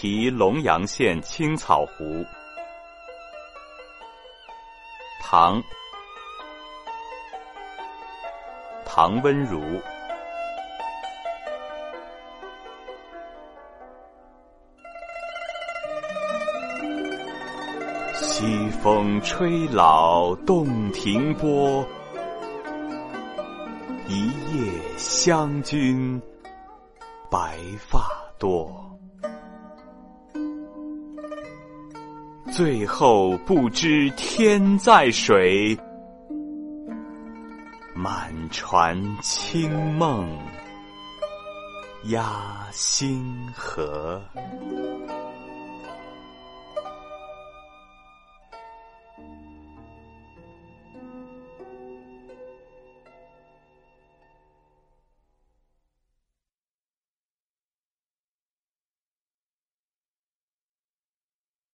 题龙阳县青草湖。唐，唐温如。西风吹老洞庭波，一夜湘君白发多。最后不知天在水，满船清梦压星河。